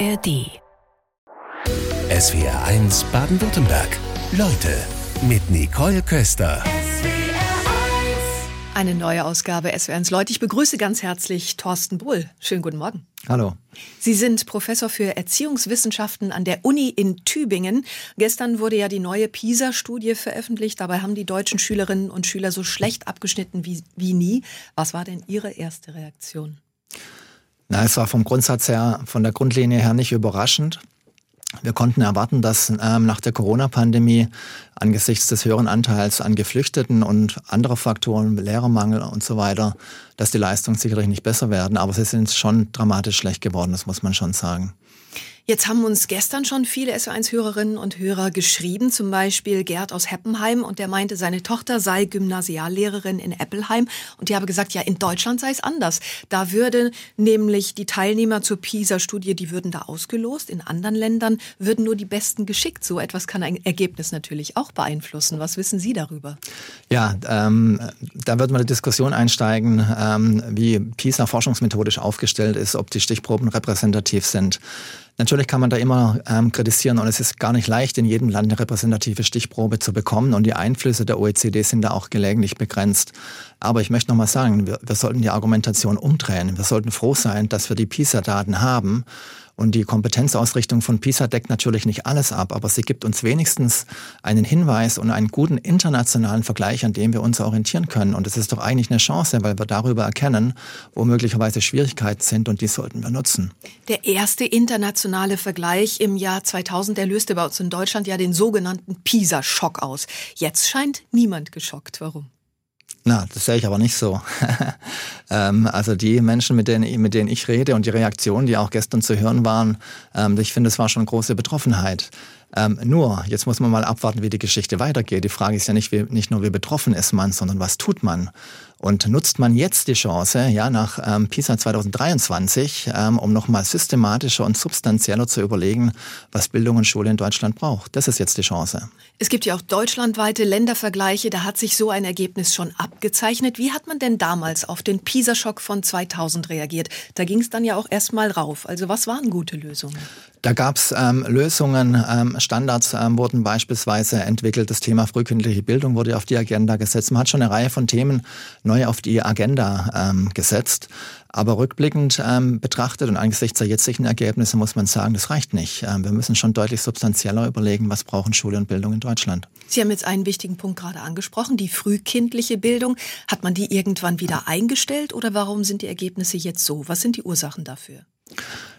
ARD. SWR 1 Baden-Württemberg. Leute mit Nicole Köster. Eine neue Ausgabe SWR1 Leute. Ich begrüße ganz herzlich Thorsten Bull. Schönen guten Morgen. Hallo. Sie sind Professor für Erziehungswissenschaften an der Uni in Tübingen. Gestern wurde ja die neue PISA-Studie veröffentlicht. Dabei haben die deutschen Schülerinnen und Schüler so schlecht abgeschnitten wie, wie nie. Was war denn Ihre erste Reaktion? Na, es war vom Grundsatz her, von der Grundlinie her nicht überraschend. Wir konnten erwarten, dass ähm, nach der Corona-Pandemie angesichts des höheren Anteils an Geflüchteten und anderer Faktoren, Lehrermangel und so weiter, dass die Leistungen sicherlich nicht besser werden. Aber sie sind schon dramatisch schlecht geworden, das muss man schon sagen. Jetzt haben uns gestern schon viele SO1-Hörerinnen und Hörer geschrieben, zum Beispiel Gerd aus Heppenheim und der meinte, seine Tochter sei Gymnasiallehrerin in Eppelheim und die habe gesagt, ja, in Deutschland sei es anders. Da würde nämlich die Teilnehmer zur PISA-Studie, die würden da ausgelost, in anderen Ländern würden nur die Besten geschickt. So etwas kann ein Ergebnis natürlich auch beeinflussen. Was wissen Sie darüber? Ja, ähm, da wird man eine Diskussion einsteigen, ähm, wie PISA forschungsmethodisch aufgestellt ist, ob die Stichproben repräsentativ sind. Natürlich kann man da immer ähm, kritisieren und es ist gar nicht leicht, in jedem Land eine repräsentative Stichprobe zu bekommen und die Einflüsse der OECD sind da auch gelegentlich begrenzt. Aber ich möchte nochmal sagen, wir, wir sollten die Argumentation umdrehen. Wir sollten froh sein, dass wir die PISA-Daten haben und die Kompetenzausrichtung von PISA deckt natürlich nicht alles ab, aber sie gibt uns wenigstens einen Hinweis und einen guten internationalen Vergleich, an dem wir uns orientieren können. Und es ist doch eigentlich eine Chance, weil wir darüber erkennen, wo möglicherweise Schwierigkeiten sind und die sollten wir nutzen. Der erste internationale Vergleich im Jahr 2000, der löste bei uns in Deutschland ja den sogenannten PISA-Schock aus. Jetzt scheint niemand geschockt. Warum? Na, das sehe ich aber nicht so. ähm, also die Menschen, mit denen, mit denen ich rede und die Reaktionen, die auch gestern zu hören waren, ähm, ich finde, es war schon große Betroffenheit. Ähm, nur, jetzt muss man mal abwarten, wie die Geschichte weitergeht. Die Frage ist ja nicht, wie, nicht nur, wie betroffen ist man, sondern was tut man? Und nutzt man jetzt die Chance, ja, nach ähm, PISA 2023, ähm, um nochmal systematischer und substanzieller zu überlegen, was Bildung und Schule in Deutschland braucht? Das ist jetzt die Chance. Es gibt ja auch deutschlandweite Ländervergleiche, da hat sich so ein Ergebnis schon abgezeichnet. Wie hat man denn damals auf den PISA-Schock von 2000 reagiert? Da ging es dann ja auch erstmal rauf. Also was waren gute Lösungen? Da gab es ähm, Lösungen, ähm, Standards ähm, wurden beispielsweise entwickelt. Das Thema frühkindliche Bildung wurde auf die Agenda gesetzt. Man hat schon eine Reihe von Themen neu auf die Agenda ähm, gesetzt. Aber rückblickend ähm, betrachtet und angesichts der jetzigen Ergebnisse muss man sagen, das reicht nicht. Ähm, wir müssen schon deutlich substanzieller überlegen, was brauchen Schule und Bildung in Deutschland. Sie haben jetzt einen wichtigen Punkt gerade angesprochen, die frühkindliche Bildung. Hat man die irgendwann wieder eingestellt oder warum sind die Ergebnisse jetzt so? Was sind die Ursachen dafür?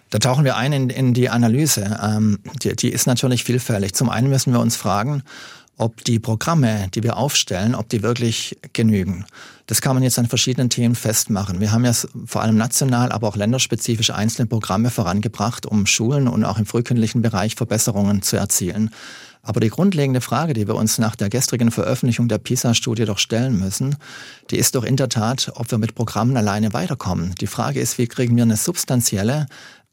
Da tauchen wir ein in, in die Analyse. Ähm, die, die ist natürlich vielfältig. Zum einen müssen wir uns fragen, ob die Programme, die wir aufstellen, ob die wirklich genügen. Das kann man jetzt an verschiedenen Themen festmachen. Wir haben ja vor allem national, aber auch länderspezifisch einzelne Programme vorangebracht, um Schulen und auch im frühkindlichen Bereich Verbesserungen zu erzielen. Aber die grundlegende Frage, die wir uns nach der gestrigen Veröffentlichung der PISA-Studie doch stellen müssen, die ist doch in der Tat, ob wir mit Programmen alleine weiterkommen. Die Frage ist, wie kriegen wir eine substanzielle,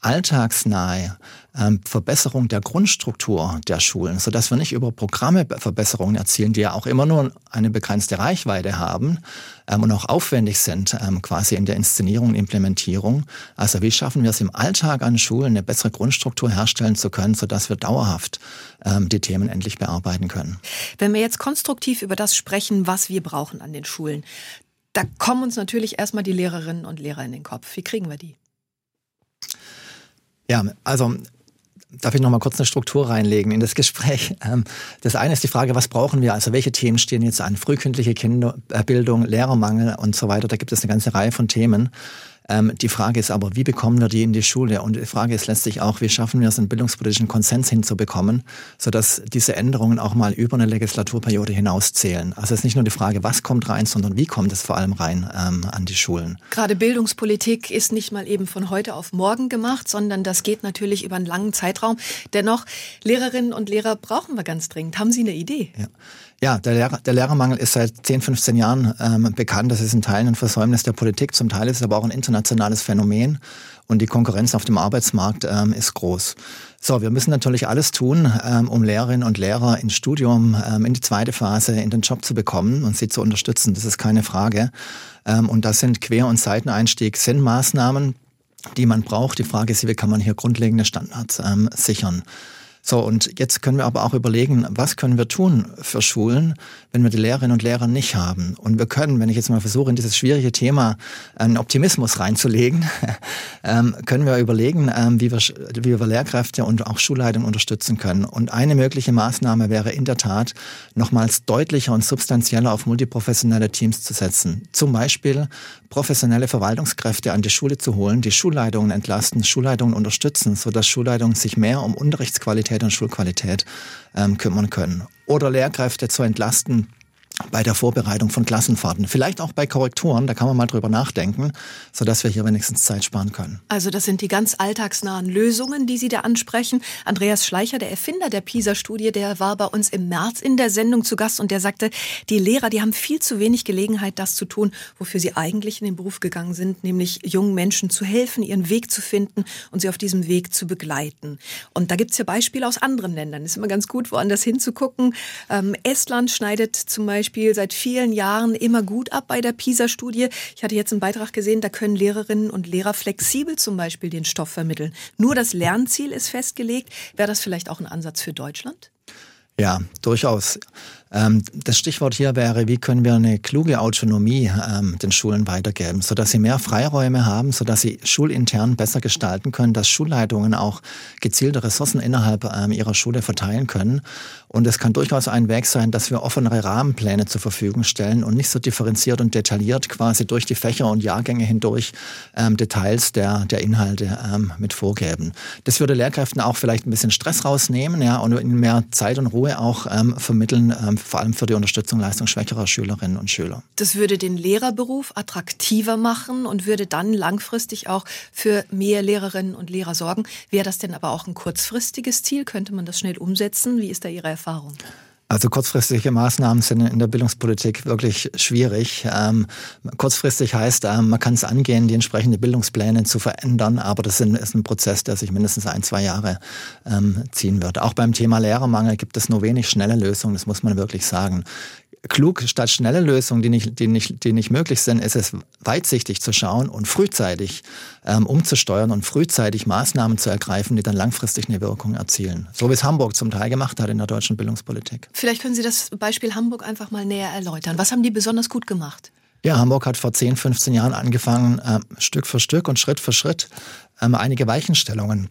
alltagsnahe ähm, Verbesserung der Grundstruktur der Schulen, sodass wir nicht über Programme Verbesserungen erzielen, die ja auch immer nur eine begrenzte Reichweite haben ähm, und auch aufwendig sind, ähm, quasi in der Inszenierung und Implementierung. Also wie schaffen wir es im Alltag an Schulen, eine bessere Grundstruktur herstellen zu können, sodass wir dauerhaft ähm, die Themen endlich bearbeiten können. Wenn wir jetzt konstruktiv über das sprechen, was wir brauchen an den Schulen, da kommen uns natürlich erstmal die Lehrerinnen und Lehrer in den Kopf. Wie kriegen wir die? Ja, also darf ich noch mal kurz eine Struktur reinlegen in das Gespräch. Ähm, das eine ist die Frage, was brauchen wir? Also welche Themen stehen jetzt an? Frühkindliche Kinderbildung, Lehrermangel und so weiter. Da gibt es eine ganze Reihe von Themen. Ähm, die Frage ist aber, wie bekommen wir die in die Schule? Und die Frage ist letztlich auch, wie schaffen wir es, einen bildungspolitischen Konsens hinzubekommen, sodass diese Änderungen auch mal über eine Legislaturperiode hinaus zählen. Also es ist nicht nur die Frage, was kommt rein, sondern wie kommt es vor allem rein ähm, an die Schulen. Gerade Bildungspolitik ist nicht mal eben von heute auf morgen gemacht, sondern das geht natürlich über einen langen Zeitraum. Dennoch, Lehrerinnen und Lehrer brauchen wir ganz dringend. Haben Sie eine Idee? Ja. Ja, der, Lehrer, der Lehrermangel ist seit 10, 15 Jahren ähm, bekannt. Das ist in Teilen ein Versäumnis der Politik, zum Teil ist es aber auch ein internationales Phänomen und die Konkurrenz auf dem Arbeitsmarkt ähm, ist groß. So, wir müssen natürlich alles tun, ähm, um Lehrerinnen und Lehrer ins Studium, ähm, in die zweite Phase, in den Job zu bekommen und sie zu unterstützen. Das ist keine Frage. Ähm, und das sind Quer- und Seiteneinstieg, sind Maßnahmen, die man braucht. Die Frage ist, wie kann man hier grundlegende Standards ähm, sichern? So, und jetzt können wir aber auch überlegen, was können wir tun für Schulen, wenn wir die Lehrerinnen und Lehrer nicht haben. Und wir können, wenn ich jetzt mal versuche, in dieses schwierige Thema einen Optimismus reinzulegen, ähm, können wir überlegen, ähm, wie, wir, wie wir Lehrkräfte und auch Schulleitungen unterstützen können. Und eine mögliche Maßnahme wäre in der Tat, nochmals deutlicher und substanzieller auf multiprofessionelle Teams zu setzen. Zum Beispiel professionelle Verwaltungskräfte an die Schule zu holen, die Schulleitungen entlasten, Schulleitungen unterstützen, sodass Schulleitungen sich mehr um Unterrichtsqualität Qualität und Schulqualität ähm, kümmern können. Oder Lehrkräfte zu entlasten, bei der Vorbereitung von Klassenfahrten. Vielleicht auch bei Korrekturen, da kann man mal drüber nachdenken, sodass wir hier wenigstens Zeit sparen können. Also das sind die ganz alltagsnahen Lösungen, die Sie da ansprechen. Andreas Schleicher, der Erfinder der PISA-Studie, der war bei uns im März in der Sendung zu Gast und der sagte, die Lehrer, die haben viel zu wenig Gelegenheit, das zu tun, wofür sie eigentlich in den Beruf gegangen sind, nämlich jungen Menschen zu helfen, ihren Weg zu finden und sie auf diesem Weg zu begleiten. Und da gibt's ja Beispiele aus anderen Ländern. Ist immer ganz gut, woanders hinzugucken. Ähm, Estland schneidet zum Beispiel Beispiel seit vielen Jahren immer gut ab bei der PISA-Studie. Ich hatte jetzt einen Beitrag gesehen, da können Lehrerinnen und Lehrer flexibel zum Beispiel den Stoff vermitteln. Nur das Lernziel ist festgelegt. Wäre das vielleicht auch ein Ansatz für Deutschland? Ja, durchaus. Ähm, das Stichwort hier wäre, wie können wir eine kluge Autonomie ähm, den Schulen weitergeben, sodass sie mehr Freiräume haben, sodass sie schulintern besser gestalten können, dass Schulleitungen auch gezielte Ressourcen innerhalb ähm, ihrer Schule verteilen können. Und es kann durchaus ein Weg sein, dass wir offenere Rahmenpläne zur Verfügung stellen und nicht so differenziert und detailliert quasi durch die Fächer und Jahrgänge hindurch Details der, der Inhalte mit vorgeben. Das würde Lehrkräften auch vielleicht ein bisschen Stress rausnehmen ja, und ihnen mehr Zeit und Ruhe auch vermitteln, vor allem für die Unterstützung leistungsschwächerer Schülerinnen und Schüler. Das würde den Lehrerberuf attraktiver machen und würde dann langfristig auch für mehr Lehrerinnen und Lehrer sorgen. Wäre das denn aber auch ein kurzfristiges Ziel? Könnte man das schnell umsetzen? Wie ist da Ihre Erfahrung? Also kurzfristige Maßnahmen sind in der Bildungspolitik wirklich schwierig. Ähm, kurzfristig heißt, ähm, man kann es angehen, die entsprechenden Bildungspläne zu verändern, aber das ist ein Prozess, der sich mindestens ein, zwei Jahre ähm, ziehen wird. Auch beim Thema Lehrermangel gibt es nur wenig schnelle Lösungen, das muss man wirklich sagen klug statt schnelle Lösungen, die nicht, die nicht, die nicht möglich sind, ist es weitsichtig zu schauen und frühzeitig ähm, umzusteuern und frühzeitig Maßnahmen zu ergreifen, die dann langfristig eine Wirkung erzielen. So wie es Hamburg zum Teil gemacht hat in der deutschen Bildungspolitik. Vielleicht können Sie das Beispiel Hamburg einfach mal näher erläutern. Was haben die besonders gut gemacht? Ja, Hamburg hat vor 10, 15 Jahren angefangen, äh, Stück für Stück und Schritt für Schritt ähm, einige Weichenstellungen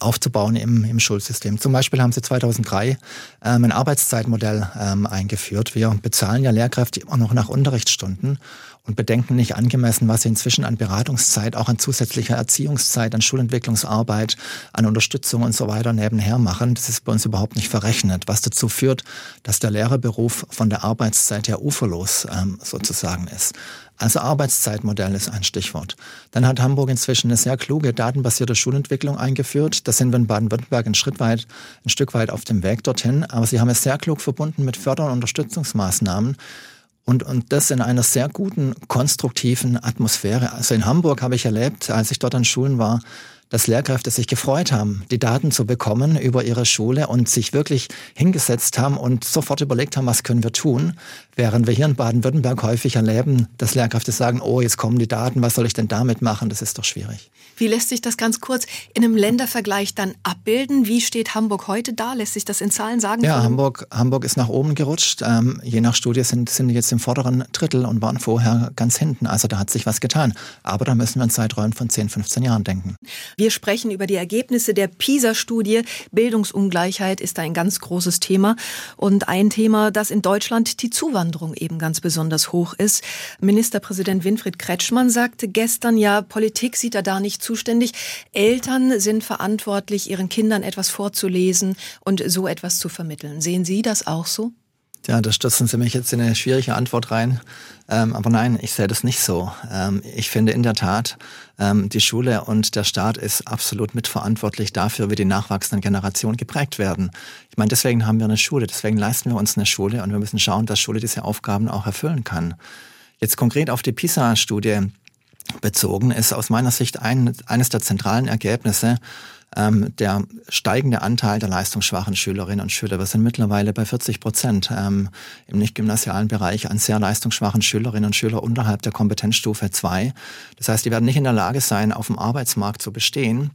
aufzubauen im, im Schulsystem. Zum Beispiel haben sie 2003 ähm, ein Arbeitszeitmodell ähm, eingeführt. Wir bezahlen ja Lehrkräfte immer noch nach Unterrichtsstunden und bedenken nicht angemessen, was sie inzwischen an Beratungszeit, auch an zusätzlicher Erziehungszeit, an Schulentwicklungsarbeit, an Unterstützung und so weiter nebenher machen. Das ist bei uns überhaupt nicht verrechnet, was dazu führt, dass der Lehrerberuf von der Arbeitszeit her uferlos ähm, sozusagen ist. Also Arbeitszeitmodell ist ein Stichwort. Dann hat Hamburg inzwischen eine sehr kluge datenbasierte Schulentwicklung eingeführt. Da sind wir in Baden-Württemberg ein Schritt weit, ein Stück weit auf dem Weg dorthin. Aber sie haben es sehr klug verbunden mit Förder- und Unterstützungsmaßnahmen. Und, und das in einer sehr guten, konstruktiven Atmosphäre. Also in Hamburg habe ich erlebt, als ich dort an Schulen war, dass Lehrkräfte sich gefreut haben, die Daten zu bekommen über ihre Schule und sich wirklich hingesetzt haben und sofort überlegt haben, was können wir tun. Während wir hier in Baden-Württemberg häufig erleben, dass Lehrkräfte sagen, oh, jetzt kommen die Daten, was soll ich denn damit machen? Das ist doch schwierig. Wie lässt sich das ganz kurz in einem Ländervergleich dann abbilden? Wie steht Hamburg heute da? Lässt sich das in Zahlen sagen? Ja, Hamburg, Hamburg ist nach oben gerutscht. Ähm, je nach Studie sind, sind jetzt im vorderen Drittel und waren vorher ganz hinten. Also da hat sich was getan. Aber da müssen wir in Zeiträumen von 10, 15 Jahren denken. Wir sprechen über die Ergebnisse der PISA-Studie. Bildungsungleichheit ist ein ganz großes Thema und ein Thema, das in Deutschland die Zuwanderung eben ganz besonders hoch ist. Ministerpräsident Winfried Kretschmann sagte gestern, ja, Politik sieht er da nicht zuständig. Eltern sind verantwortlich, ihren Kindern etwas vorzulesen und so etwas zu vermitteln. Sehen Sie das auch so? Ja, da stürzen Sie mich jetzt in eine schwierige Antwort rein. Ähm, aber nein, ich sehe das nicht so. Ähm, ich finde in der Tat, ähm, die Schule und der Staat ist absolut mitverantwortlich dafür, wie die nachwachsenden Generationen geprägt werden. Ich meine, deswegen haben wir eine Schule, deswegen leisten wir uns eine Schule und wir müssen schauen, dass Schule diese Aufgaben auch erfüllen kann. Jetzt konkret auf die PISA-Studie bezogen ist aus meiner Sicht ein, eines der zentralen Ergebnisse, ähm, der steigende Anteil der leistungsschwachen Schülerinnen und Schüler. Wir sind mittlerweile bei 40 Prozent ähm, im nicht-gymnasialen Bereich an sehr leistungsschwachen Schülerinnen und Schüler unterhalb der Kompetenzstufe 2. Das heißt, die werden nicht in der Lage sein, auf dem Arbeitsmarkt zu bestehen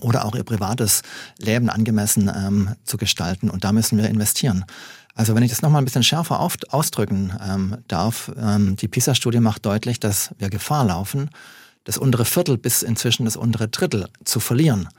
oder auch ihr privates Leben angemessen ähm, zu gestalten. Und da müssen wir investieren. Also wenn ich das nochmal ein bisschen schärfer ausdrücken ähm, darf, ähm, die PISA-Studie macht deutlich, dass wir Gefahr laufen, das untere Viertel bis inzwischen das untere Drittel zu verlieren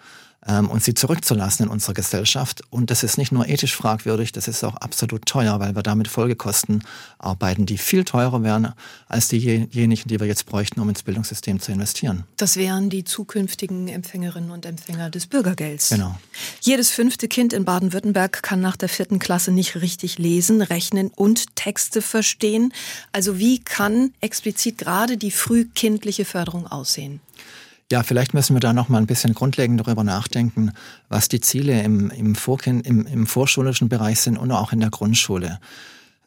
ähm, und sie zurückzulassen in unserer Gesellschaft. Und das ist nicht nur ethisch fragwürdig, das ist auch absolut teuer, weil wir damit Folgekosten arbeiten, die viel teurer wären als diejenigen, die wir jetzt bräuchten, um ins Bildungssystem zu investieren. Das wären die zukünftigen Empfängerinnen und Empfänger des Bürgergelds. Genau. Jedes fünfte Kind in Baden-Württemberg kann nach der vierten Klasse nicht richtig lesen, rechnen und Texte verstehen. Also wie kann explizit gerade die frühkindliche Förderung aussehen? Ja, vielleicht müssen wir da noch mal ein bisschen grundlegend darüber nachdenken, was die Ziele im, im, Vorkind, im, im vorschulischen Bereich sind und auch in der Grundschule.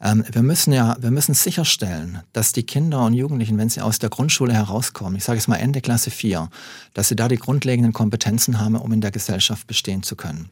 Ähm, wir müssen ja, wir müssen sicherstellen, dass die Kinder und Jugendlichen, wenn sie aus der Grundschule herauskommen, ich sage es mal Ende Klasse 4, dass sie da die grundlegenden Kompetenzen haben, um in der Gesellschaft bestehen zu können.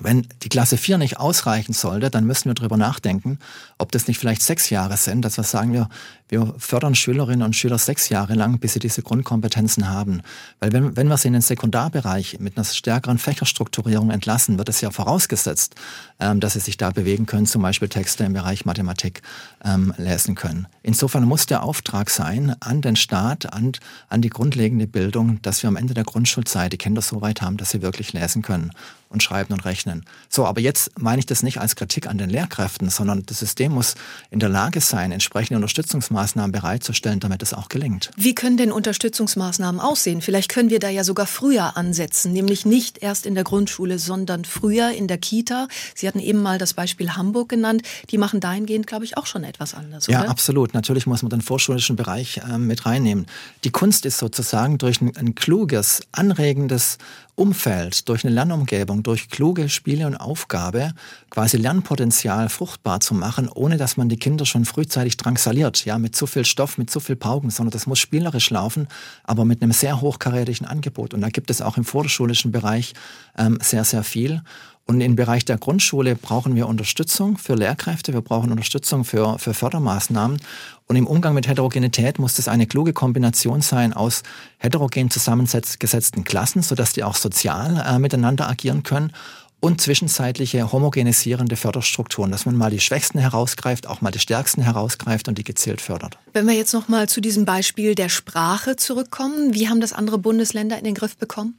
Wenn die Klasse 4 nicht ausreichen sollte, dann müssen wir darüber nachdenken, ob das nicht vielleicht sechs Jahre sind, dass wir sagen, wir, wir fördern Schülerinnen und Schüler sechs Jahre lang, bis sie diese Grundkompetenzen haben. Weil wenn, wenn wir sie in den Sekundarbereich mit einer stärkeren Fächerstrukturierung entlassen, wird es ja vorausgesetzt, ähm, dass sie sich da bewegen können, zum Beispiel Texte im Bereich Mathematik ähm, lesen können. Insofern muss der Auftrag sein an den Staat, an, an die grundlegende Bildung, dass wir am Ende der Grundschulzeit die Kinder so weit haben, dass sie wirklich lesen können und schreiben und rechnen. So, aber jetzt meine ich das nicht als Kritik an den Lehrkräften, sondern das System muss in der Lage sein, entsprechende Unterstützungsmaßnahmen bereitzustellen, damit es auch gelingt. Wie können denn Unterstützungsmaßnahmen aussehen? Vielleicht können wir da ja sogar früher ansetzen, nämlich nicht erst in der Grundschule, sondern früher in der Kita. Sie hatten eben mal das Beispiel Hamburg genannt. Die machen dahingehend, glaube ich, auch schon etwas anders. Ja, oder? absolut. Natürlich muss man den vorschulischen Bereich äh, mit reinnehmen. Die Kunst ist sozusagen durch ein, ein kluges, anregendes Umfeld, durch eine Lernumgebung, durch kluge Spiele und Aufgabe quasi Lernpotenzial fruchtbar zu machen, ohne dass man die Kinder schon frühzeitig drangsaliert, ja, mit zu viel Stoff, mit zu viel Pauken, sondern das muss spielerisch laufen, aber mit einem sehr hochkarätigen Angebot. Und da gibt es auch im vorschulischen Bereich ähm, sehr, sehr viel. Und im Bereich der Grundschule brauchen wir Unterstützung für Lehrkräfte, wir brauchen Unterstützung für, für Fördermaßnahmen. Und im Umgang mit Heterogenität muss das eine kluge Kombination sein aus heterogen zusammengesetzten Klassen, sodass die auch sozial äh, miteinander agieren können und zwischenzeitliche homogenisierende Förderstrukturen, dass man mal die Schwächsten herausgreift, auch mal die Stärksten herausgreift und die gezielt fördert. Wenn wir jetzt noch mal zu diesem Beispiel der Sprache zurückkommen, wie haben das andere Bundesländer in den Griff bekommen?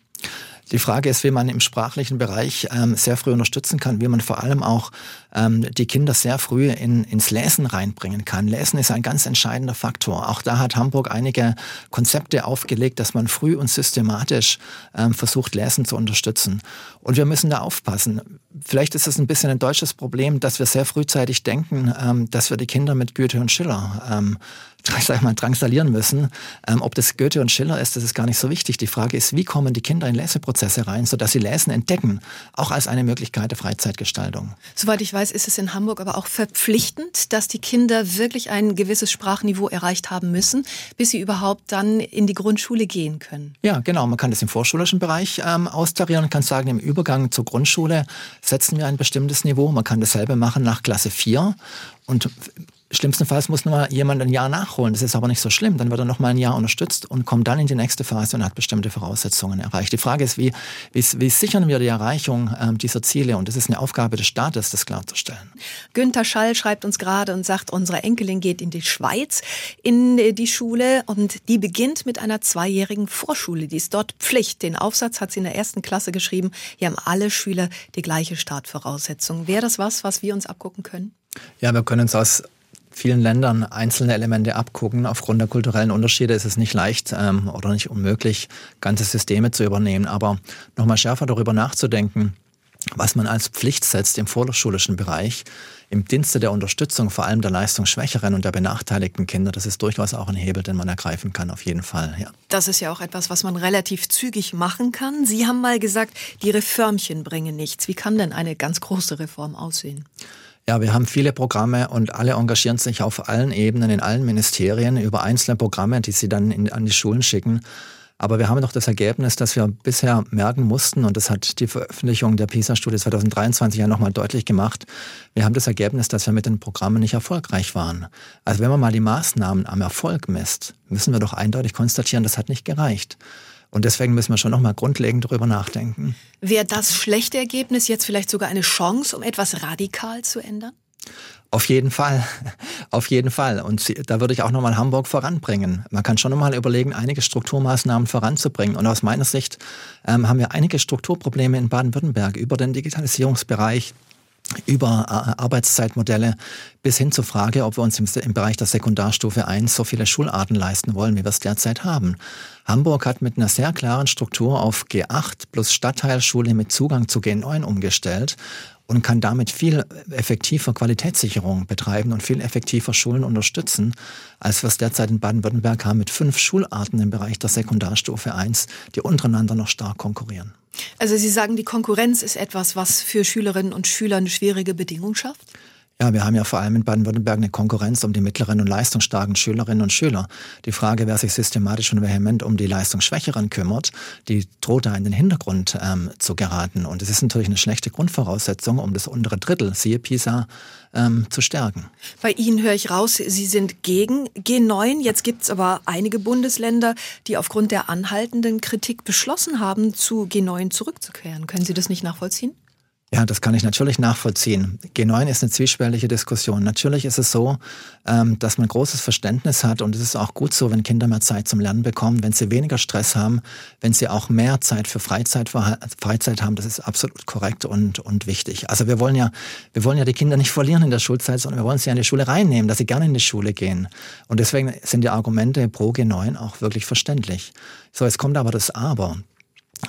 Die Frage ist, wie man im sprachlichen Bereich ähm, sehr früh unterstützen kann, wie man vor allem auch ähm, die Kinder sehr früh in, ins Lesen reinbringen kann. Lesen ist ein ganz entscheidender Faktor. Auch da hat Hamburg einige Konzepte aufgelegt, dass man früh und systematisch ähm, versucht, Lesen zu unterstützen. Und wir müssen da aufpassen. Vielleicht ist es ein bisschen ein deutsches Problem, dass wir sehr frühzeitig denken, ähm, dass wir die Kinder mit Goethe und Schiller ähm, sag ich mal, drangsalieren müssen. Ähm, ob das Goethe und Schiller ist, das ist gar nicht so wichtig. Die Frage ist, wie kommen die Kinder in Leseprozesse rein, sodass sie Lesen entdecken, auch als eine Möglichkeit der Freizeitgestaltung. Soweit ich weiß, ist es in Hamburg aber auch verpflichtend, dass die Kinder wirklich ein gewisses Sprachniveau erreicht haben müssen, bis sie überhaupt dann in die Grundschule gehen können. Ja, genau. Man kann das im vorschulischen Bereich ähm, austarieren und kann sagen, im Übergang zur Grundschule setzen wir ein bestimmtes Niveau. Man kann dasselbe machen nach Klasse 4 und Schlimmstenfalls muss nur jemand ein Jahr nachholen. Das ist aber nicht so schlimm. Dann wird er noch mal ein Jahr unterstützt und kommt dann in die nächste Phase und hat bestimmte Voraussetzungen erreicht. Die Frage ist, wie, wie, wie sichern wir die Erreichung ähm, dieser Ziele? Und das ist eine Aufgabe des Staates, das klarzustellen. Günther Schall schreibt uns gerade und sagt, unsere Enkelin geht in die Schweiz in äh, die Schule und die beginnt mit einer zweijährigen Vorschule. Die ist dort Pflicht. Den Aufsatz hat sie in der ersten Klasse geschrieben. Hier haben alle Schüler die gleiche Startvoraussetzung. Wäre das was, was wir uns abgucken können? Ja, wir können uns aus vielen Ländern einzelne Elemente abgucken. Aufgrund der kulturellen Unterschiede ist es nicht leicht ähm, oder nicht unmöglich, ganze Systeme zu übernehmen. Aber nochmal schärfer darüber nachzudenken, was man als Pflicht setzt im vorschulischen Bereich, im Dienste der Unterstützung vor allem der leistungsschwächeren und der benachteiligten Kinder, das ist durchaus auch ein Hebel, den man ergreifen kann, auf jeden Fall. Ja. Das ist ja auch etwas, was man relativ zügig machen kann. Sie haben mal gesagt, die Reformchen bringen nichts. Wie kann denn eine ganz große Reform aussehen? Ja, wir haben viele Programme und alle engagieren sich auf allen Ebenen, in allen Ministerien über einzelne Programme, die sie dann in, an die Schulen schicken. Aber wir haben doch das Ergebnis, das wir bisher merken mussten, und das hat die Veröffentlichung der PISA-Studie 2023 ja nochmal deutlich gemacht. Wir haben das Ergebnis, dass wir mit den Programmen nicht erfolgreich waren. Also wenn man mal die Maßnahmen am Erfolg misst, müssen wir doch eindeutig konstatieren, das hat nicht gereicht. Und deswegen müssen wir schon nochmal grundlegend darüber nachdenken. Wäre das schlechte Ergebnis jetzt vielleicht sogar eine Chance, um etwas radikal zu ändern? Auf jeden Fall, auf jeden Fall. Und da würde ich auch nochmal Hamburg voranbringen. Man kann schon nochmal überlegen, einige Strukturmaßnahmen voranzubringen. Und aus meiner Sicht ähm, haben wir einige Strukturprobleme in Baden-Württemberg über den Digitalisierungsbereich, über äh, Arbeitszeitmodelle bis hin zur Frage, ob wir uns im, Bereich der Sekundarstufe 1 so viele Schularten leisten wollen, wie wir es derzeit haben. Hamburg hat mit einer sehr klaren Struktur auf G8 plus Stadtteilschule mit Zugang zu G9 umgestellt und kann damit viel effektiver Qualitätssicherung betreiben und viel effektiver Schulen unterstützen, als wir es derzeit in Baden-Württemberg haben mit fünf Schularten im Bereich der Sekundarstufe 1, die untereinander noch stark konkurrieren. Also Sie sagen, die Konkurrenz ist etwas, was für Schülerinnen und Schüler eine schwierige Bedingung schafft? Ja, wir haben ja vor allem in Baden-Württemberg eine Konkurrenz um die mittleren und leistungsstarken Schülerinnen und Schüler. Die Frage, wer sich systematisch und vehement um die Leistungsschwächeren kümmert, die droht da in den Hintergrund ähm, zu geraten. Und es ist natürlich eine schlechte Grundvoraussetzung, um das untere Drittel, siehe PISA, ähm, zu stärken. Bei Ihnen höre ich raus, Sie sind gegen G9. Jetzt gibt es aber einige Bundesländer, die aufgrund der anhaltenden Kritik beschlossen haben, zu G9 zurückzukehren. Können Sie das nicht nachvollziehen? Ja, das kann ich natürlich nachvollziehen. G9 ist eine zwiespältige Diskussion. Natürlich ist es so, ähm, dass man großes Verständnis hat und es ist auch gut so, wenn Kinder mehr Zeit zum Lernen bekommen, wenn sie weniger Stress haben, wenn sie auch mehr Zeit für Freizeit, Freizeit haben. Das ist absolut korrekt und, und wichtig. Also wir wollen ja, wir wollen ja die Kinder nicht verlieren in der Schulzeit, sondern wir wollen sie in die Schule reinnehmen, dass sie gerne in die Schule gehen. Und deswegen sind die Argumente pro G9 auch wirklich verständlich. So, jetzt kommt aber das Aber.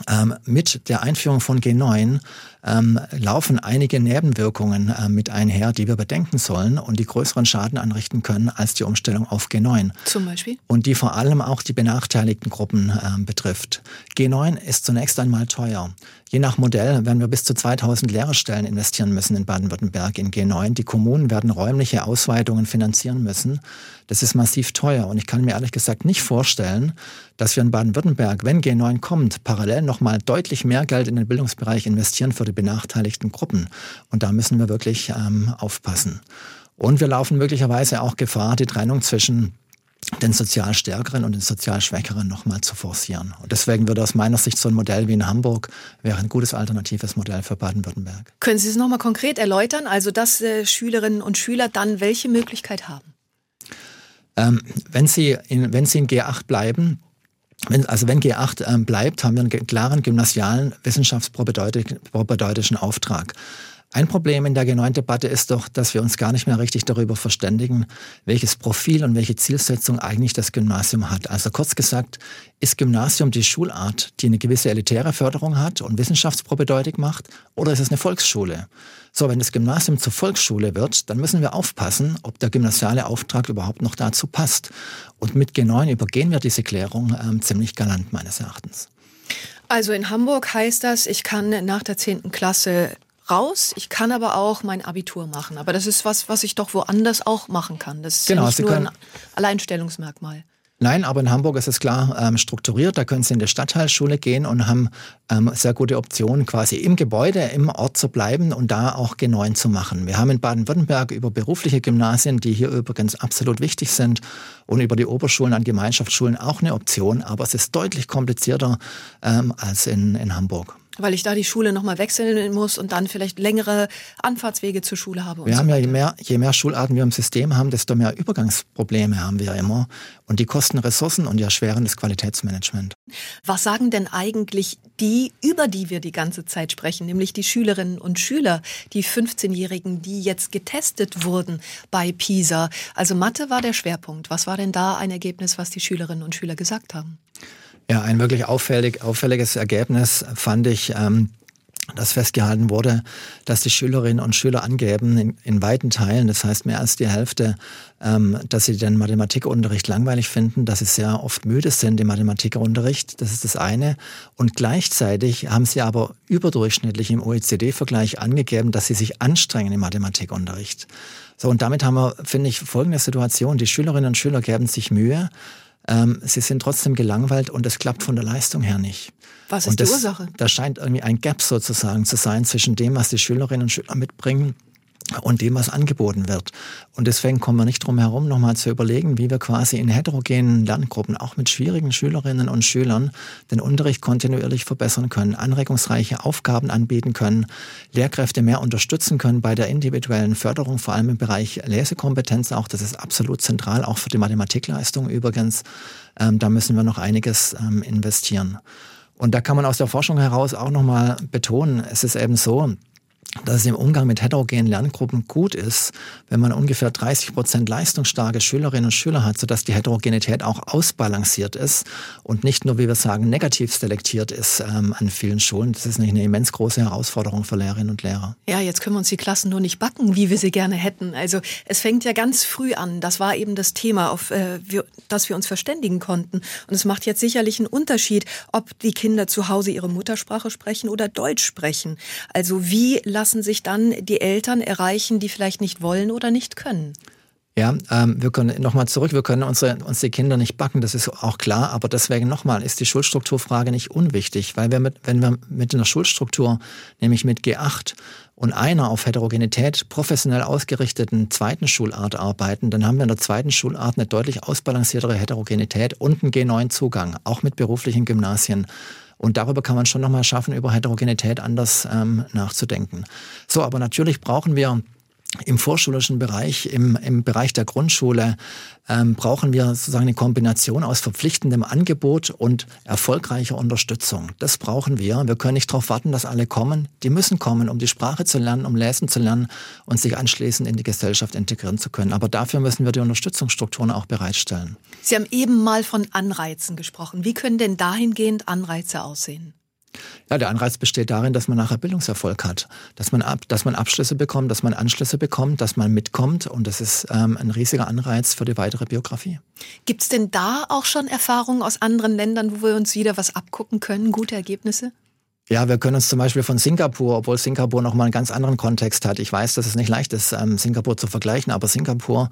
Ähm, mit der Einführung von G9 ähm, laufen einige Nebenwirkungen äh, mit einher, die wir bedenken sollen und die größeren Schaden anrichten können als die Umstellung auf G9. Zum Beispiel? Und die vor allem auch die benachteiligten Gruppen äh, betrifft. G9 ist zunächst einmal teuer. Je nach Modell werden wir bis zu 2000 Lehrerstellen investieren müssen in Baden-Württemberg in G9. Die Kommunen werden räumliche Ausweitungen finanzieren müssen. Das ist massiv teuer und ich kann mir ehrlich gesagt nicht vorstellen, dass wir in Baden-Württemberg, wenn G9 kommt, parallel nochmal deutlich mehr Geld in den Bildungsbereich investieren für die benachteiligten Gruppen. Und da müssen wir wirklich ähm, aufpassen. Und wir laufen möglicherweise auch Gefahr, die Trennung zwischen den sozial Stärkeren und den sozial Schwächeren nochmal zu forcieren. Und deswegen würde aus meiner Sicht so ein Modell wie in Hamburg wäre ein gutes alternatives Modell für Baden-Württemberg. Können Sie es nochmal konkret erläutern? Also, dass äh, Schülerinnen und Schüler dann welche Möglichkeit haben? Ähm, wenn, Sie in, wenn Sie in G8 bleiben, wenn, also wenn G8 ähm, bleibt, haben wir einen klaren gymnasialen wissenschaftspropedeutischen Auftrag. Ein Problem in der G9-Debatte ist doch, dass wir uns gar nicht mehr richtig darüber verständigen, welches Profil und welche Zielsetzung eigentlich das Gymnasium hat. Also kurz gesagt, ist Gymnasium die Schulart, die eine gewisse elitäre Förderung hat und wissenschaftspropedeutisch macht, oder ist es eine Volksschule? So, wenn das Gymnasium zur Volksschule wird, dann müssen wir aufpassen, ob der gymnasiale Auftrag überhaupt noch dazu passt. Und mit G9 übergehen wir diese Klärung ähm, ziemlich galant meines Erachtens. Also in Hamburg heißt das, ich kann nach der 10. Klasse raus. Ich kann aber auch mein Abitur machen. Aber das ist was, was ich doch woanders auch machen kann. Das ist genau, nicht Sie nur ein Alleinstellungsmerkmal. Nein, aber in Hamburg ist es klar ähm, strukturiert. Da können Sie in die Stadtteilschule gehen und haben ähm, sehr gute Optionen, quasi im Gebäude, im Ort zu bleiben und da auch G9 zu machen. Wir haben in Baden-Württemberg über berufliche Gymnasien, die hier übrigens absolut wichtig sind, und über die Oberschulen an Gemeinschaftsschulen auch eine Option. Aber es ist deutlich komplizierter ähm, als in, in Hamburg weil ich da die Schule nochmal wechseln muss und dann vielleicht längere Anfahrtswege zur Schule habe. wir so haben ja, je mehr, je mehr Schularten wir im System haben, desto mehr Übergangsprobleme haben wir ja immer. Und die kosten Ressourcen und erschweren das Qualitätsmanagement. Was sagen denn eigentlich die, über die wir die ganze Zeit sprechen, nämlich die Schülerinnen und Schüler, die 15-Jährigen, die jetzt getestet wurden bei PISA? Also Mathe war der Schwerpunkt. Was war denn da ein Ergebnis, was die Schülerinnen und Schüler gesagt haben? Ja, ein wirklich auffällig, auffälliges Ergebnis fand ich, ähm, dass festgehalten wurde, dass die Schülerinnen und Schüler angeben, in, in weiten Teilen, das heißt mehr als die Hälfte, ähm, dass sie den Mathematikunterricht langweilig finden, dass sie sehr oft müde sind im Mathematikunterricht. Das ist das eine. Und gleichzeitig haben sie aber überdurchschnittlich im OECD-Vergleich angegeben, dass sie sich anstrengen im Mathematikunterricht. So, und damit haben wir, finde ich, folgende Situation. Die Schülerinnen und Schüler geben sich Mühe, ähm, sie sind trotzdem gelangweilt und es klappt von der Leistung her nicht. Was ist das, die Ursache? Da scheint irgendwie ein Gap sozusagen zu sein zwischen dem, was die Schülerinnen und Schüler mitbringen und dem, was angeboten wird. Und deswegen kommen wir nicht drum herum, nochmal zu überlegen, wie wir quasi in heterogenen Lerngruppen, auch mit schwierigen Schülerinnen und Schülern, den Unterricht kontinuierlich verbessern können, anregungsreiche Aufgaben anbieten können, Lehrkräfte mehr unterstützen können bei der individuellen Förderung, vor allem im Bereich Lesekompetenz auch. Das ist absolut zentral, auch für die Mathematikleistung übrigens. Ähm, da müssen wir noch einiges ähm, investieren. Und da kann man aus der Forschung heraus auch nochmal betonen, es ist eben so, dass es im Umgang mit heterogenen Lerngruppen gut ist, wenn man ungefähr 30 Prozent leistungsstarke Schülerinnen und Schüler hat, sodass die Heterogenität auch ausbalanciert ist und nicht nur, wie wir sagen, negativ selektiert ist ähm, an vielen Schulen. Das ist nicht eine immens große Herausforderung für Lehrerinnen und Lehrer. Ja, jetzt können wir uns die Klassen nur nicht backen, wie wir sie gerne hätten. Also es fängt ja ganz früh an. Das war eben das Thema, auf äh, wir, das wir uns verständigen konnten. Und es macht jetzt sicherlich einen Unterschied, ob die Kinder zu Hause ihre Muttersprache sprechen oder Deutsch sprechen. Also wie lassen sich dann die Eltern erreichen, die vielleicht nicht wollen oder nicht können? Ja, ähm, wir können nochmal zurück, wir können unsere, uns die Kinder nicht backen, das ist auch klar, aber deswegen nochmal ist die Schulstrukturfrage nicht unwichtig, weil wir mit, wenn wir mit einer Schulstruktur, nämlich mit G8 und einer auf Heterogenität professionell ausgerichteten zweiten Schulart arbeiten, dann haben wir in der zweiten Schulart eine deutlich ausbalanciertere Heterogenität und einen G9-Zugang, auch mit beruflichen Gymnasien. Und darüber kann man schon nochmal schaffen, über Heterogenität anders ähm, nachzudenken. So, aber natürlich brauchen wir im vorschulischen Bereich, im, im Bereich der Grundschule, ähm, brauchen wir sozusagen eine Kombination aus verpflichtendem Angebot und erfolgreicher Unterstützung. Das brauchen wir. Wir können nicht darauf warten, dass alle kommen. Die müssen kommen, um die Sprache zu lernen, um lesen zu lernen und sich anschließend in die Gesellschaft integrieren zu können. Aber dafür müssen wir die Unterstützungsstrukturen auch bereitstellen. Sie haben eben mal von Anreizen gesprochen. Wie können denn dahingehend Anreize aussehen? Ja, der Anreiz besteht darin, dass man nachher Bildungserfolg hat, dass man, ab, dass man Abschlüsse bekommt, dass man Anschlüsse bekommt, dass man mitkommt und das ist ähm, ein riesiger Anreiz für die weitere Biografie. Gibt es denn da auch schon Erfahrungen aus anderen Ländern, wo wir uns wieder was abgucken können, gute Ergebnisse? Ja, wir können uns zum Beispiel von Singapur, obwohl Singapur nochmal einen ganz anderen Kontext hat. Ich weiß, dass es nicht leicht ist, ähm, Singapur zu vergleichen, aber Singapur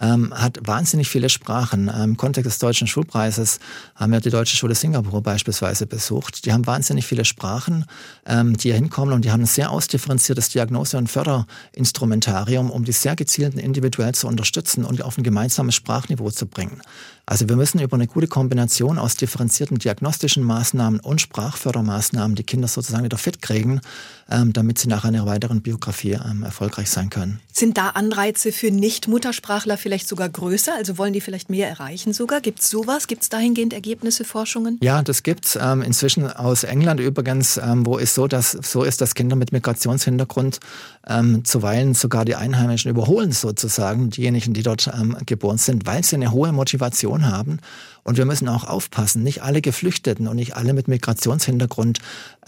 ähm, hat wahnsinnig viele Sprachen. Im Kontext des deutschen Schulpreises haben wir die Deutsche Schule Singapur beispielsweise besucht. Die haben wahnsinnig viele Sprachen, ähm, die hier hinkommen und die haben ein sehr ausdifferenziertes Diagnose- und Förderinstrumentarium, um die sehr gezielten individuell zu unterstützen und auf ein gemeinsames Sprachniveau zu bringen. Also wir müssen über eine gute Kombination aus differenzierten diagnostischen Maßnahmen und Sprachfördermaßnahmen die Kinder sozusagen wieder fit kriegen, damit sie nach einer weiteren Biografie ähm, erfolgreich sein können. Sind da Anreize für Nicht-Muttersprachler vielleicht sogar größer? Also wollen die vielleicht mehr erreichen sogar? Gibt es sowas? Gibt es dahingehend Ergebnisse, Forschungen? Ja, das gibt's ähm, inzwischen aus England übrigens, ähm, wo es so, dass so ist, dass Kinder mit Migrationshintergrund ähm, zuweilen sogar die Einheimischen überholen sozusagen, diejenigen, die dort ähm, geboren sind, weil sie eine hohe Motivation haben und wir müssen auch aufpassen, nicht alle Geflüchteten und nicht alle mit Migrationshintergrund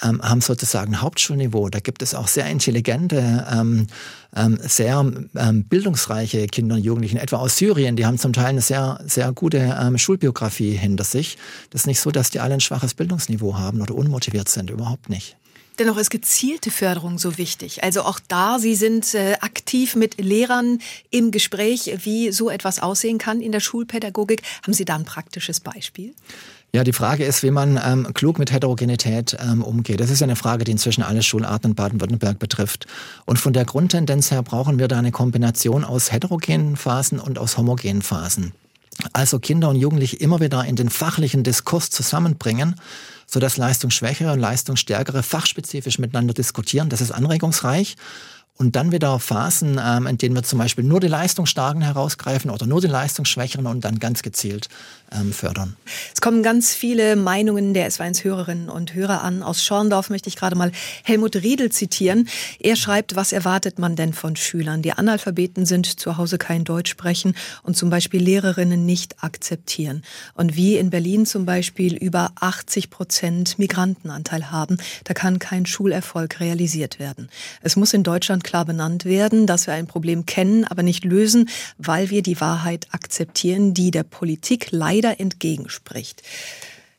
ähm, haben sozusagen Hauptschulniveau. Da gibt es auch sehr intelligente, ähm, ähm, sehr ähm, bildungsreiche Kinder und Jugendlichen, etwa aus Syrien. Die haben zum Teil eine sehr, sehr gute ähm, Schulbiografie hinter sich. Das ist nicht so, dass die alle ein schwaches Bildungsniveau haben oder unmotiviert sind, überhaupt nicht. Dennoch ist gezielte Förderung so wichtig. Also auch da, Sie sind äh, aktiv mit Lehrern im Gespräch, wie so etwas aussehen kann in der Schulpädagogik. Haben Sie da ein praktisches Beispiel? Ja, die Frage ist, wie man ähm, klug mit Heterogenität ähm, umgeht. Das ist eine Frage, die inzwischen alle Schularten in Baden-Württemberg betrifft. Und von der Grundtendenz her brauchen wir da eine Kombination aus heterogenen Phasen und aus homogenen Phasen. Also Kinder und Jugendliche immer wieder in den fachlichen Diskurs zusammenbringen sodass leistungsschwächere und leistungsstärkere fachspezifisch miteinander diskutieren. Das ist anregungsreich. Und dann wieder Phasen, ähm, in denen wir zum Beispiel nur die Leistungsstarken herausgreifen oder nur die Leistungsschwächeren und dann ganz gezielt ähm, fördern. Es kommen ganz viele Meinungen der S1-Hörerinnen und Hörer an. Aus Schorndorf möchte ich gerade mal Helmut Riedel zitieren. Er schreibt, was erwartet man denn von Schülern? Die Analphabeten sind zu Hause kein Deutsch sprechen und zum Beispiel Lehrerinnen nicht akzeptieren. Und wie in Berlin zum Beispiel über 80 Prozent Migrantenanteil haben, da kann kein Schulerfolg realisiert werden. Es muss in Deutschland klar benannt werden, dass wir ein Problem kennen, aber nicht lösen, weil wir die Wahrheit akzeptieren, die der Politik leider entgegenspricht.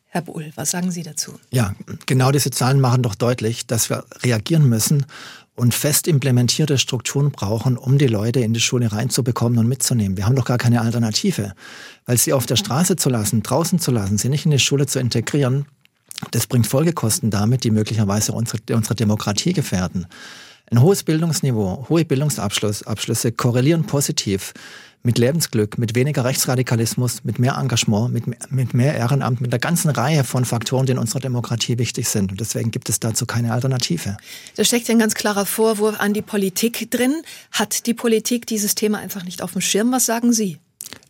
Herr Bull, was sagen Sie dazu? Ja, genau diese Zahlen machen doch deutlich, dass wir reagieren müssen und fest implementierte Strukturen brauchen, um die Leute in die Schule reinzubekommen und mitzunehmen. Wir haben doch gar keine Alternative. Weil sie auf der Straße zu lassen, draußen zu lassen, sie nicht in die Schule zu integrieren, das bringt Folgekosten damit, die möglicherweise unsere, unsere Demokratie gefährden. Ein hohes Bildungsniveau, hohe Bildungsabschlüsse korrelieren positiv mit Lebensglück, mit weniger Rechtsradikalismus, mit mehr Engagement, mit, mit mehr Ehrenamt, mit einer ganzen Reihe von Faktoren, die in unserer Demokratie wichtig sind. Und deswegen gibt es dazu keine Alternative. Da steckt ein ganz klarer Vorwurf an die Politik drin. Hat die Politik dieses Thema einfach nicht auf dem Schirm? Was sagen Sie?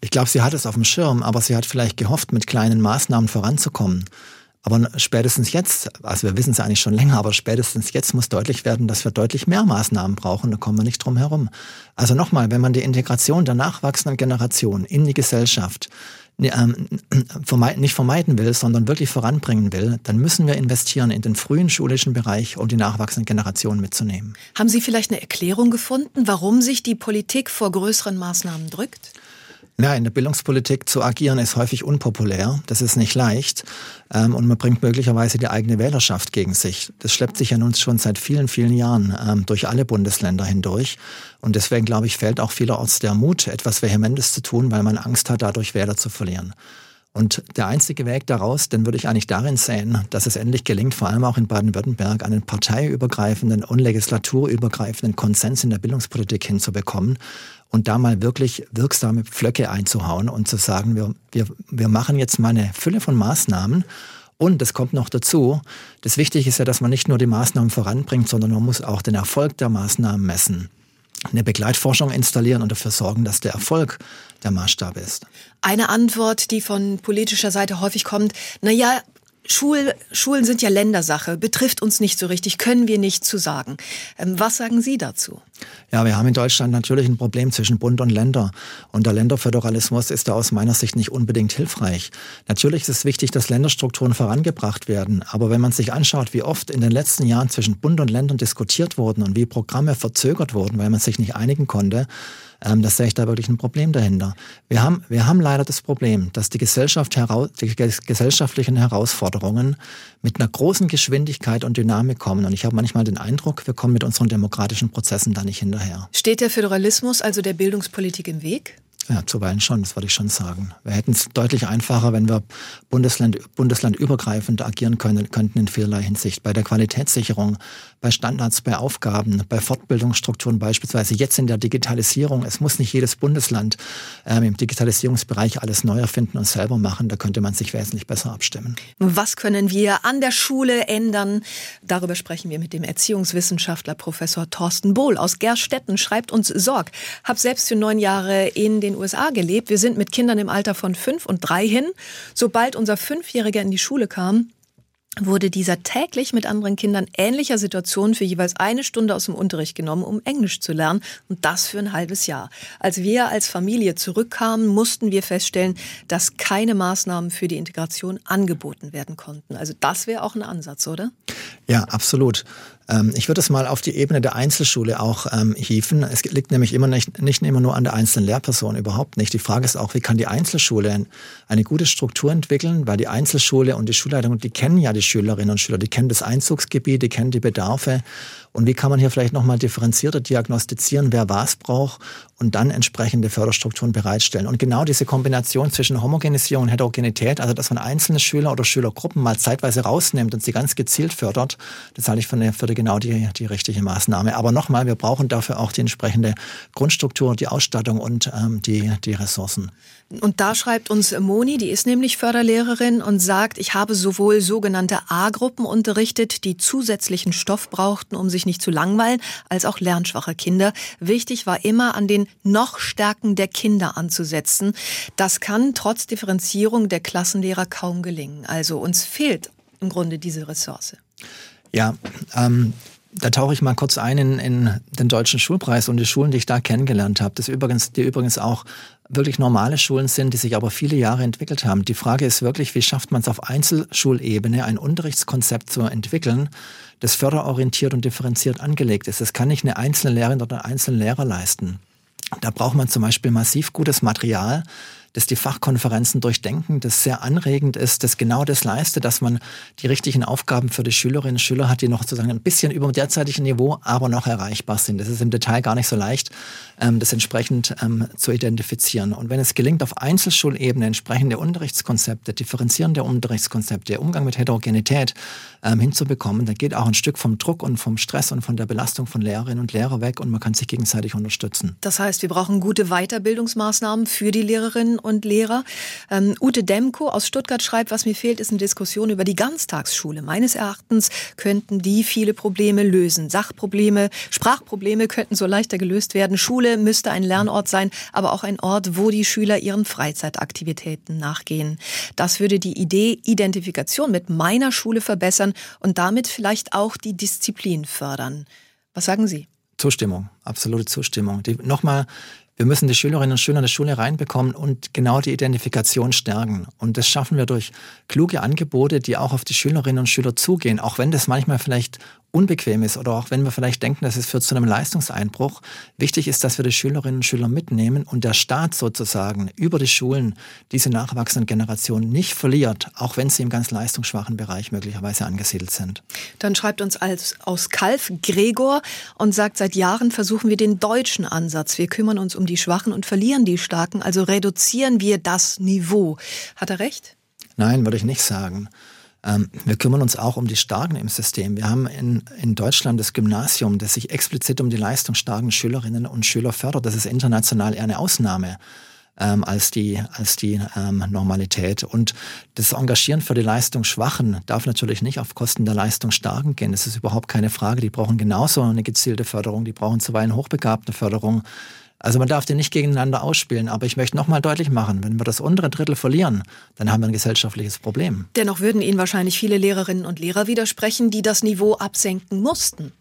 Ich glaube, sie hat es auf dem Schirm, aber sie hat vielleicht gehofft, mit kleinen Maßnahmen voranzukommen. Aber spätestens jetzt, also wir wissen es eigentlich schon länger, aber spätestens jetzt muss deutlich werden, dass wir deutlich mehr Maßnahmen brauchen. Da kommen wir nicht drum herum. Also nochmal, wenn man die Integration der nachwachsenden Generation in die Gesellschaft ähm, nicht vermeiden will, sondern wirklich voranbringen will, dann müssen wir investieren in den frühen schulischen Bereich, um die nachwachsenden Generationen mitzunehmen. Haben Sie vielleicht eine Erklärung gefunden, warum sich die Politik vor größeren Maßnahmen drückt? Ja, in der Bildungspolitik zu agieren ist häufig unpopulär. Das ist nicht leicht. Ähm, und man bringt möglicherweise die eigene Wählerschaft gegen sich. Das schleppt sich ja nun schon seit vielen, vielen Jahren ähm, durch alle Bundesländer hindurch. Und deswegen, glaube ich, fällt auch vielerorts der Mut, etwas Vehementes zu tun, weil man Angst hat, dadurch Wähler zu verlieren. Und der einzige Weg daraus, den würde ich eigentlich darin sehen, dass es endlich gelingt, vor allem auch in Baden-Württemberg, einen parteiübergreifenden und legislaturübergreifenden Konsens in der Bildungspolitik hinzubekommen und da mal wirklich wirksame Pflöcke einzuhauen und zu sagen, wir, wir, wir machen jetzt mal eine Fülle von Maßnahmen und es kommt noch dazu, das Wichtige ist ja, dass man nicht nur die Maßnahmen voranbringt, sondern man muss auch den Erfolg der Maßnahmen messen eine Begleitforschung installieren und dafür sorgen, dass der Erfolg der Maßstab ist. Eine Antwort, die von politischer Seite häufig kommt, na ja, Schul, Schulen sind ja Ländersache, betrifft uns nicht so richtig, können wir nicht zu sagen. Ähm, was sagen Sie dazu? Ja, wir haben in Deutschland natürlich ein Problem zwischen Bund und Länder. Und der Länderföderalismus ist da aus meiner Sicht nicht unbedingt hilfreich. Natürlich ist es wichtig, dass Länderstrukturen vorangebracht werden. Aber wenn man sich anschaut, wie oft in den letzten Jahren zwischen Bund und Ländern diskutiert wurden und wie Programme verzögert wurden, weil man sich nicht einigen konnte, ähm, das sehe ich da wirklich ein Problem dahinter. Wir haben, wir haben leider das Problem, dass die, Gesellschaft heraus, die gesellschaftlichen Herausforderungen mit einer großen Geschwindigkeit und Dynamik kommen. Und ich habe manchmal den Eindruck, wir kommen mit unseren demokratischen Prozessen da nicht hinterher. Steht der Föderalismus also der Bildungspolitik im Weg? Ja, zuweilen schon, das würde ich schon sagen. Wir hätten es deutlich einfacher, wenn wir Bundesland, bundeslandübergreifend agieren können, könnten in vielerlei Hinsicht. Bei der Qualitätssicherung, bei Standards, bei Aufgaben, bei Fortbildungsstrukturen beispielsweise, jetzt in der Digitalisierung. Es muss nicht jedes Bundesland ähm, im Digitalisierungsbereich alles neu erfinden und selber machen. Da könnte man sich wesentlich besser abstimmen. Was können wir an der Schule ändern? Darüber sprechen wir mit dem Erziehungswissenschaftler Professor Thorsten Bohl aus Gerstetten. Schreibt uns Sorg. Hab selbst für neun Jahre in den USA gelebt. Wir sind mit Kindern im Alter von fünf und drei hin. Sobald unser Fünfjähriger in die Schule kam, wurde dieser täglich mit anderen Kindern ähnlicher Situationen für jeweils eine Stunde aus dem Unterricht genommen, um Englisch zu lernen und das für ein halbes Jahr. Als wir als Familie zurückkamen, mussten wir feststellen, dass keine Maßnahmen für die Integration angeboten werden konnten. Also das wäre auch ein Ansatz, oder? Ja, absolut. Ähm, ich würde es mal auf die Ebene der Einzelschule auch ähm, hieven. Es liegt nämlich immer nicht, nicht immer nur an der einzelnen Lehrperson, überhaupt nicht. Die Frage ist auch, wie kann die Einzelschule eine gute Struktur entwickeln, weil die Einzelschule und die Schulleitung, die kennen ja die Schülerinnen und Schüler, die kennen das Einzugsgebiet, die kennen die Bedarfe und wie kann man hier vielleicht nochmal differenzierter diagnostizieren, wer was braucht und dann entsprechende Förderstrukturen bereitstellen. Und genau diese Kombination zwischen Homogenisierung und Heterogenität, also dass man einzelne Schüler oder Schülergruppen mal zeitweise rausnimmt und sie ganz gezielt fördert, das halte ich für, eine, für genau die, die richtige Maßnahme. Aber nochmal, wir brauchen dafür auch die entsprechende Grundstruktur, die Ausstattung und ähm, die, die Ressourcen. Und da schreibt uns Moni, die ist nämlich Förderlehrerin und sagt, ich habe sowohl sogenannte A-Gruppen unterrichtet, die zusätzlichen Stoff brauchten, um sich nicht zu langweilen, als auch lernschwache Kinder. Wichtig war immer an den noch Stärken der Kinder anzusetzen. Das kann trotz Differenzierung der Klassenlehrer kaum gelingen. Also uns fehlt im Grunde diese Ressource. Ja, ähm, da tauche ich mal kurz ein in, in, den deutschen Schulpreis und die Schulen, die ich da kennengelernt habe. Das übrigens, die übrigens auch wirklich normale Schulen sind, die sich aber viele Jahre entwickelt haben. Die Frage ist wirklich, wie schafft man es auf Einzelschulebene, ein Unterrichtskonzept zu entwickeln, das förderorientiert und differenziert angelegt ist. Das kann nicht eine einzelne Lehrerin oder ein einzelner Lehrer leisten. Da braucht man zum Beispiel massiv gutes Material, das die Fachkonferenzen durchdenken, das sehr anregend ist, das genau das leistet, dass man die richtigen Aufgaben für die Schülerinnen und Schüler hat, die noch sozusagen ein bisschen über dem derzeitigen Niveau, aber noch erreichbar sind. Das ist im Detail gar nicht so leicht, ähm, das entsprechend ähm, zu identifizieren. Und wenn es gelingt, auf Einzelschulebene entsprechende Unterrichtskonzepte, differenzierende Unterrichtskonzepte, Umgang mit Heterogenität ähm, hinzubekommen, dann geht auch ein Stück vom Druck und vom Stress und von der Belastung von Lehrerinnen und Lehrern weg und man kann sich gegenseitig unterstützen. Das heißt, wir brauchen gute Weiterbildungsmaßnahmen für die Lehrerinnen und Lehrer. Ähm, Ute Demko aus Stuttgart schreibt, was mir fehlt, ist eine Diskussion über die Ganztagsschule. Meines Erachtens könnten die viele Probleme lösen. Sachprobleme, Sprachprobleme könnten so leichter gelöst werden. Schule müsste ein Lernort sein, aber auch ein Ort, wo die Schüler ihren Freizeitaktivitäten nachgehen. Das würde die Idee Identifikation mit meiner Schule verbessern und damit vielleicht auch die Disziplin fördern. Was sagen Sie? Zustimmung, absolute Zustimmung. Die, nochmal, wir müssen die Schülerinnen und Schüler in der Schule reinbekommen und genau die Identifikation stärken. Und das schaffen wir durch kluge Angebote, die auch auf die Schülerinnen und Schüler zugehen, auch wenn das manchmal vielleicht unbequem ist oder auch wenn wir vielleicht denken, dass es führt zu einem Leistungseinbruch. Wichtig ist, dass wir die Schülerinnen und Schüler mitnehmen und der Staat sozusagen über die Schulen diese nachwachsenden Generationen nicht verliert, auch wenn sie im ganz leistungsschwachen Bereich möglicherweise angesiedelt sind. Dann schreibt uns als, aus Kalf Gregor und sagt, seit Jahren versuchen wir den deutschen Ansatz. Wir kümmern uns um die Schwachen und verlieren die Starken, also reduzieren wir das Niveau. Hat er recht? Nein, würde ich nicht sagen. Ähm, wir kümmern uns auch um die Starken im System. Wir haben in, in Deutschland das Gymnasium, das sich explizit um die leistungsstarken Schülerinnen und Schüler fördert. Das ist international eher eine Ausnahme. Ähm, als die, als die ähm, Normalität. Und das Engagieren für die Leistungsschwachen darf natürlich nicht auf Kosten der Leistungsstarken gehen. Das ist überhaupt keine Frage. Die brauchen genauso eine gezielte Förderung. Die brauchen zuweilen hochbegabte Förderung. Also man darf die nicht gegeneinander ausspielen. Aber ich möchte nochmal deutlich machen, wenn wir das untere Drittel verlieren, dann haben wir ein gesellschaftliches Problem. Dennoch würden Ihnen wahrscheinlich viele Lehrerinnen und Lehrer widersprechen, die das Niveau absenken mussten.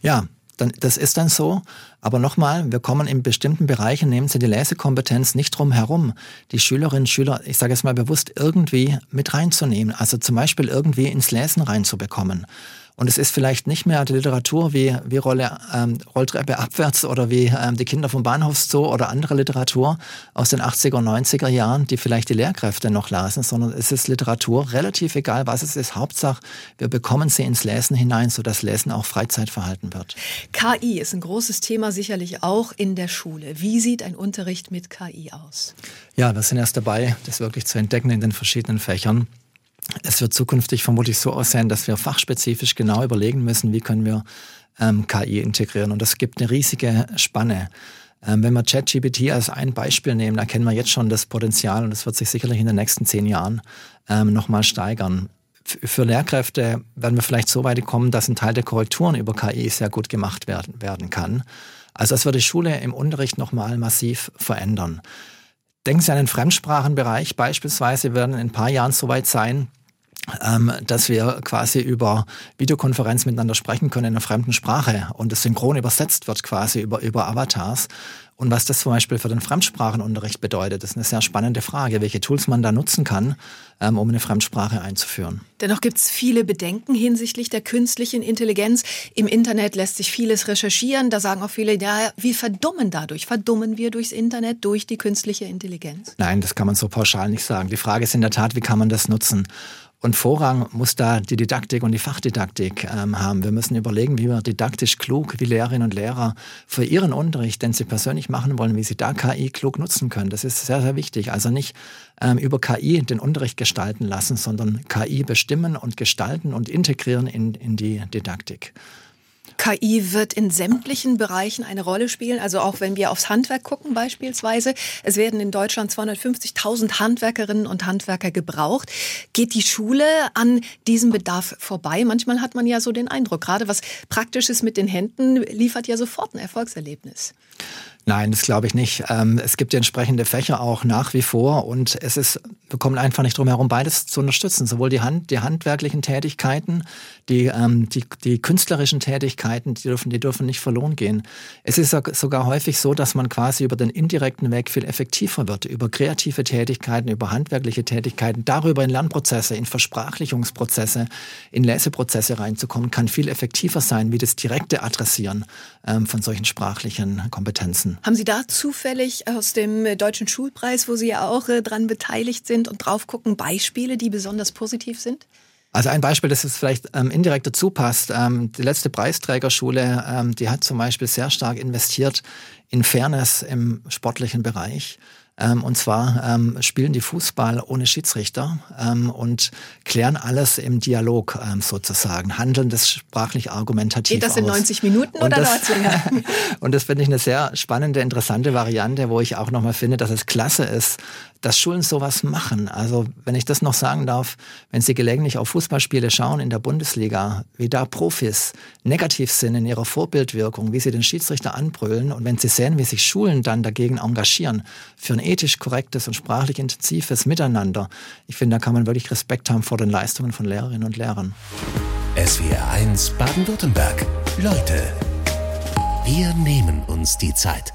Ja, dann, das ist dann so. Aber nochmal, wir kommen in bestimmten Bereichen, nehmen Sie die Lesekompetenz nicht drum herum, die Schülerinnen und Schüler, ich sage es mal bewusst, irgendwie mit reinzunehmen. Also zum Beispiel irgendwie ins Lesen reinzubekommen. Und es ist vielleicht nicht mehr die Literatur wie, wie Rolle, ähm, Rolltreppe abwärts oder wie ähm, die Kinder vom Bahnhofszoo oder andere Literatur aus den 80er und 90er Jahren, die vielleicht die Lehrkräfte noch lasen, sondern es ist Literatur relativ egal, was es ist. Hauptsache, wir bekommen sie ins Lesen hinein, sodass Lesen auch Freizeitverhalten wird. KI ist ein großes Thema sicherlich auch in der Schule. Wie sieht ein Unterricht mit KI aus? Ja, wir sind erst dabei, das wirklich zu entdecken in den verschiedenen Fächern. Es wird zukünftig vermutlich so aussehen, dass wir fachspezifisch genau überlegen müssen, wie können wir ähm, KI integrieren. Und das gibt eine riesige Spanne. Ähm, wenn wir ChatGPT als ein Beispiel nehmen, erkennen wir jetzt schon das Potenzial und das wird sich sicherlich in den nächsten zehn Jahren ähm, nochmal steigern. Für Lehrkräfte werden wir vielleicht so weit kommen, dass ein Teil der Korrekturen über KI sehr gut gemacht werden, werden kann. Also das wird die Schule im Unterricht nochmal massiv verändern. Denken Sie an den Fremdsprachenbereich beispielsweise. Wir werden in ein paar Jahren so weit sein, ähm, dass wir quasi über Videokonferenz miteinander sprechen können in einer fremden Sprache und es synchron übersetzt wird quasi über, über Avatars. Und was das zum Beispiel für den Fremdsprachenunterricht bedeutet, ist eine sehr spannende Frage, welche Tools man da nutzen kann, ähm, um eine Fremdsprache einzuführen. Dennoch gibt es viele Bedenken hinsichtlich der künstlichen Intelligenz. Im Internet lässt sich vieles recherchieren. Da sagen auch viele, ja, wir verdummen dadurch. Verdummen wir durchs Internet, durch die künstliche Intelligenz? Nein, das kann man so pauschal nicht sagen. Die Frage ist in der Tat, wie kann man das nutzen? Und Vorrang muss da die Didaktik und die Fachdidaktik ähm, haben. Wir müssen überlegen, wie wir didaktisch klug, wie Lehrerinnen und Lehrer für ihren Unterricht, den sie persönlich machen wollen, wie sie da KI klug nutzen können. Das ist sehr, sehr wichtig. Also nicht ähm, über KI den Unterricht gestalten lassen, sondern KI bestimmen und gestalten und integrieren in, in die Didaktik. KI wird in sämtlichen Bereichen eine Rolle spielen. Also auch wenn wir aufs Handwerk gucken beispielsweise. Es werden in Deutschland 250.000 Handwerkerinnen und Handwerker gebraucht. Geht die Schule an diesem Bedarf vorbei? Manchmal hat man ja so den Eindruck, gerade was Praktisches mit den Händen liefert ja sofort ein Erfolgserlebnis. Nein, das glaube ich nicht. Ähm, es gibt entsprechende Fächer auch nach wie vor und es ist, wir kommen einfach nicht drum herum, beides zu unterstützen. Sowohl die Hand, die handwerklichen Tätigkeiten, die, ähm, die, die künstlerischen Tätigkeiten, die dürfen, die dürfen nicht verloren gehen. Es ist sogar häufig so, dass man quasi über den indirekten Weg viel effektiver wird, über kreative Tätigkeiten, über handwerkliche Tätigkeiten, darüber in Lernprozesse, in Versprachlichungsprozesse, in Leseprozesse reinzukommen, kann viel effektiver sein, wie das direkte Adressieren ähm, von solchen sprachlichen Kompetenzen. Haben Sie da zufällig aus dem äh, Deutschen Schulpreis, wo Sie ja auch äh, dran beteiligt sind und drauf gucken, Beispiele, die besonders positiv sind? Also ein Beispiel, das jetzt vielleicht ähm, indirekt dazu passt. Ähm, die letzte Preisträgerschule, ähm, die hat zum Beispiel sehr stark investiert in Fairness im sportlichen Bereich. Ähm, und zwar ähm, spielen die Fußball ohne Schiedsrichter ähm, und klären alles im Dialog ähm, sozusagen, handeln das sprachlich argumentativ Geht das in aus. 90 Minuten oder dauert es länger? und das finde ich eine sehr spannende, interessante Variante, wo ich auch nochmal finde, dass es klasse ist, dass Schulen sowas machen. Also wenn ich das noch sagen darf, wenn Sie gelegentlich auf Fußballspiele schauen in der Bundesliga, wie da Profis negativ sind in ihrer Vorbildwirkung, wie sie den Schiedsrichter anbrüllen und wenn Sie sehen, wie sich Schulen dann dagegen engagieren für ein ethisch korrektes und sprachlich intensives Miteinander, ich finde, da kann man wirklich Respekt haben vor den Leistungen von Lehrerinnen und Lehrern. SWR 1 Baden-Württemberg. Leute, wir nehmen uns die Zeit.